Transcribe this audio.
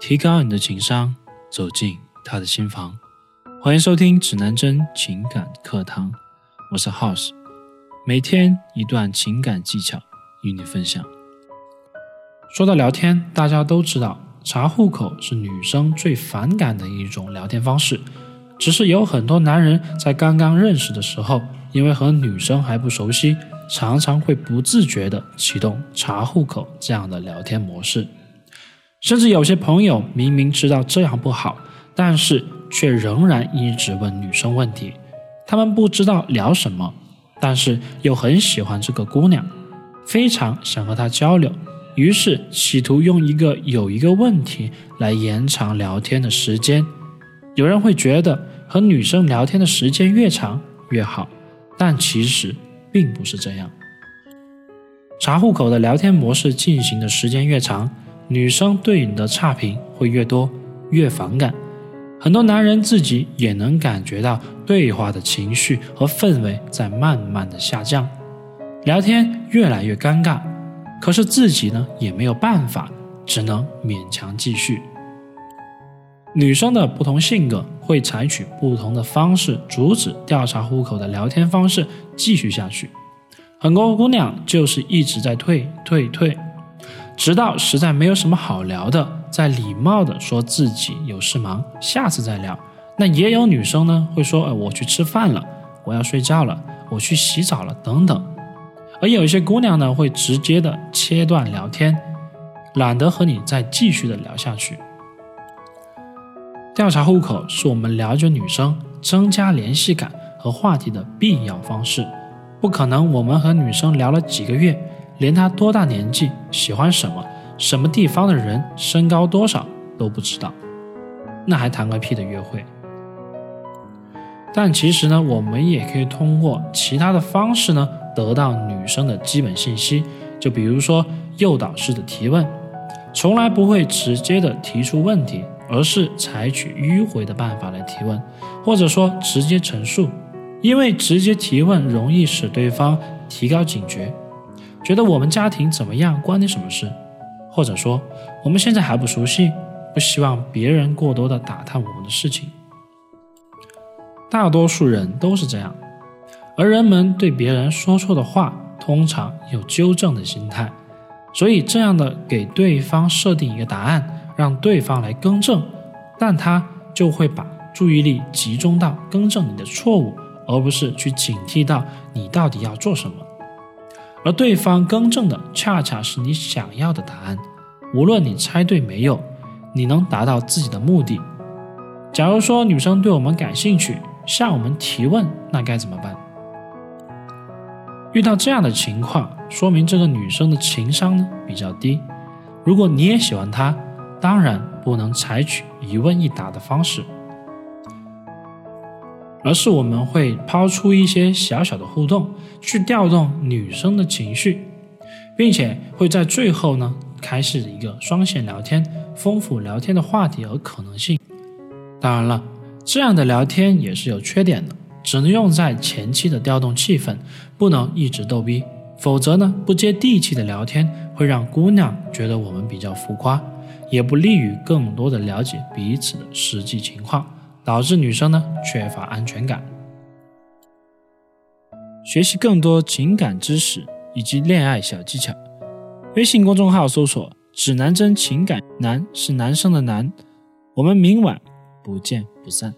提高你的情商，走进他的心房。欢迎收听指南针情感课堂，我是 House，每天一段情感技巧与你分享。说到聊天，大家都知道查户口是女生最反感的一种聊天方式。只是有很多男人在刚刚认识的时候，因为和女生还不熟悉，常常会不自觉地启动查户口这样的聊天模式。甚至有些朋友明明知道这样不好，但是却仍然一直问女生问题。他们不知道聊什么，但是又很喜欢这个姑娘，非常想和她交流，于是企图用一个有一个问题来延长聊天的时间。有人会觉得和女生聊天的时间越长越好，但其实并不是这样。查户口的聊天模式进行的时间越长。女生对你的差评会越多，越反感。很多男人自己也能感觉到对话的情绪和氛围在慢慢的下降，聊天越来越尴尬。可是自己呢也没有办法，只能勉强继续。女生的不同性格会采取不同的方式阻止调查户口的聊天方式继续下去。很多姑娘就是一直在退退退。直到实在没有什么好聊的，再礼貌的说自己有事忙，下次再聊。那也有女生呢，会说：“呃，我去吃饭了，我要睡觉了，我去洗澡了，等等。”而有一些姑娘呢，会直接的切断聊天，懒得和你再继续的聊下去。调查户口是我们了解女生、增加联系感和话题的必要方式，不可能我们和女生聊了几个月。连他多大年纪、喜欢什么、什么地方的人、身高多少都不知道，那还谈个屁的约会？但其实呢，我们也可以通过其他的方式呢，得到女生的基本信息。就比如说诱导式的提问，从来不会直接的提出问题，而是采取迂回的办法来提问，或者说直接陈述，因为直接提问容易使对方提高警觉。觉得我们家庭怎么样关你什么事？或者说我们现在还不熟悉，不希望别人过多的打探我们的事情。大多数人都是这样，而人们对别人说错的话，通常有纠正的心态，所以这样的给对方设定一个答案，让对方来更正，但他就会把注意力集中到更正你的错误，而不是去警惕到你到底要做什么。而对方更正的恰恰是你想要的答案，无论你猜对没有，你能达到自己的目的。假如说女生对我们感兴趣，向我们提问，那该怎么办？遇到这样的情况，说明这个女生的情商呢比较低。如果你也喜欢她，当然不能采取一问一答的方式。而是我们会抛出一些小小的互动，去调动女生的情绪，并且会在最后呢开始一个双线聊天，丰富聊天的话题和可能性。当然了，这样的聊天也是有缺点的，只能用在前期的调动气氛，不能一直逗逼，否则呢不接地气的聊天会让姑娘觉得我们比较浮夸，也不利于更多的了解彼此的实际情况。导致女生呢缺乏安全感。学习更多情感知识以及恋爱小技巧，微信公众号搜索“指南针情感”，男是男生的男。我们明晚不见不散。